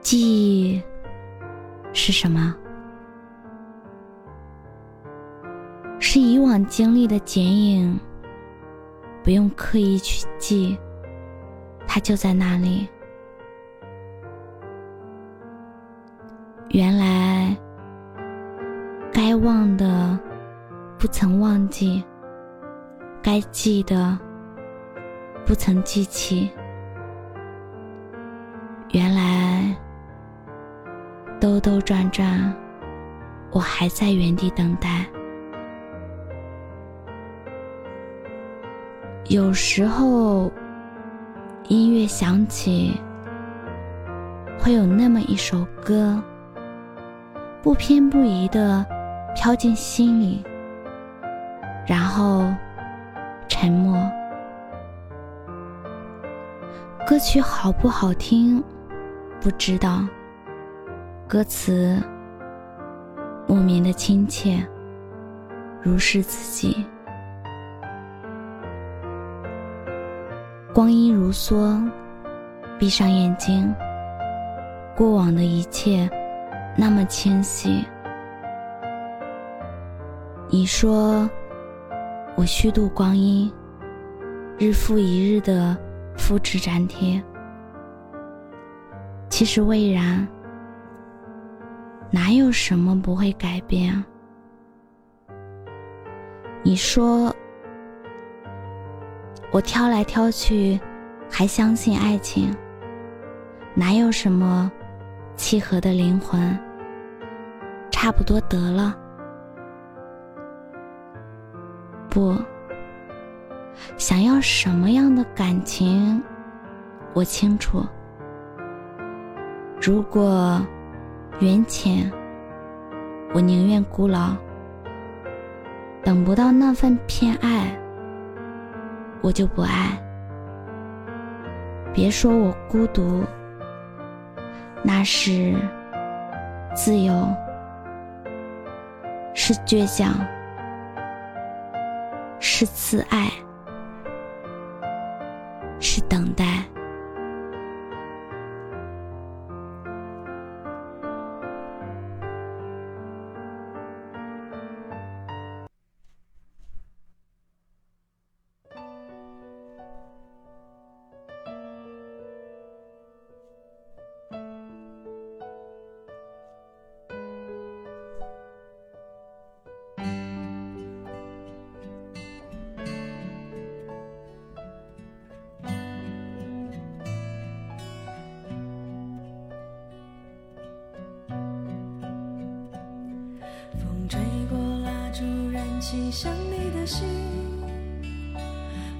记忆是什么？是以往经历的剪影，不用刻意去记，它就在那里。原来，该忘的不曾忘记，该记的不曾记起。兜兜转转，我还在原地等待。有时候，音乐响起，会有那么一首歌，不偏不倚的飘进心里，然后沉默。歌曲好不好听，不知道；歌词莫名的亲切，如是自己。光阴如梭，闭上眼睛，过往的一切那么清晰。你说我虚度光阴，日复一日的复制粘贴，其实未然，哪有什么不会改变？你说。我挑来挑去，还相信爱情。哪有什么契合的灵魂？差不多得了。不，想要什么样的感情，我清楚。如果缘浅，我宁愿孤老，等不到那份偏爱。我就不爱，别说我孤独，那是自由，是倔强，是自爱，是等待。起想你的心，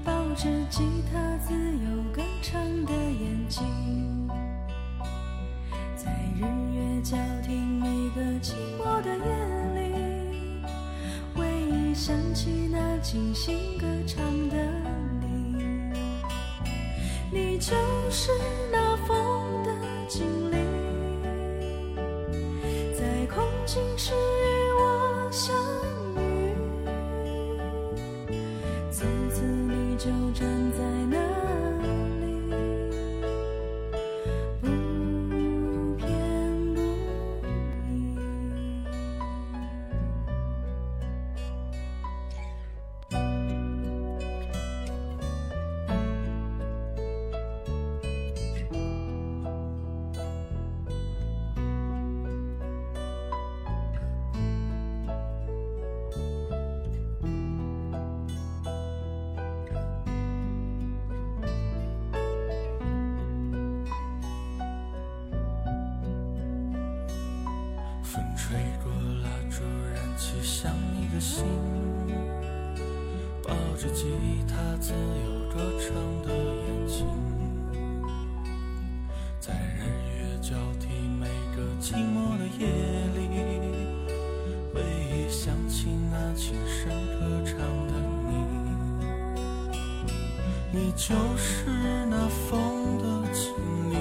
抱着吉他自由歌唱的眼睛，在日月交替每个寂寞的夜里，回忆想起那精心歌唱的你，你就是那风的精灵，在空境时就站在风吹过蜡烛，燃起想你的心，抱着吉他自由歌唱的眼睛，在日月交替每个。寂寞的夜里，回忆想起那轻声歌唱的你，你就是那风的精灵，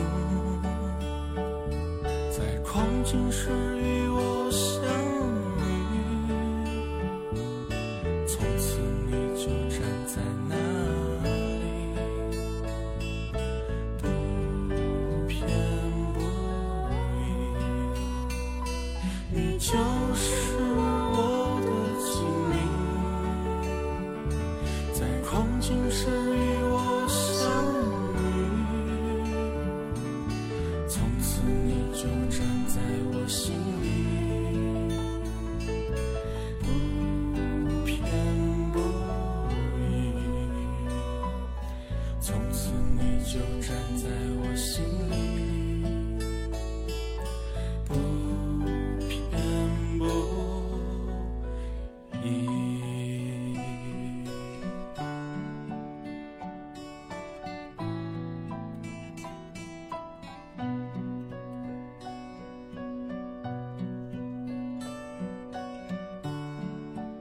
在狂景时与我相遇，从此你就站在那里，不偏不倚，你就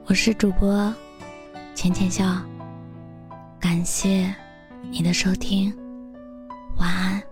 我是主播浅浅笑，感谢你的收听，晚安。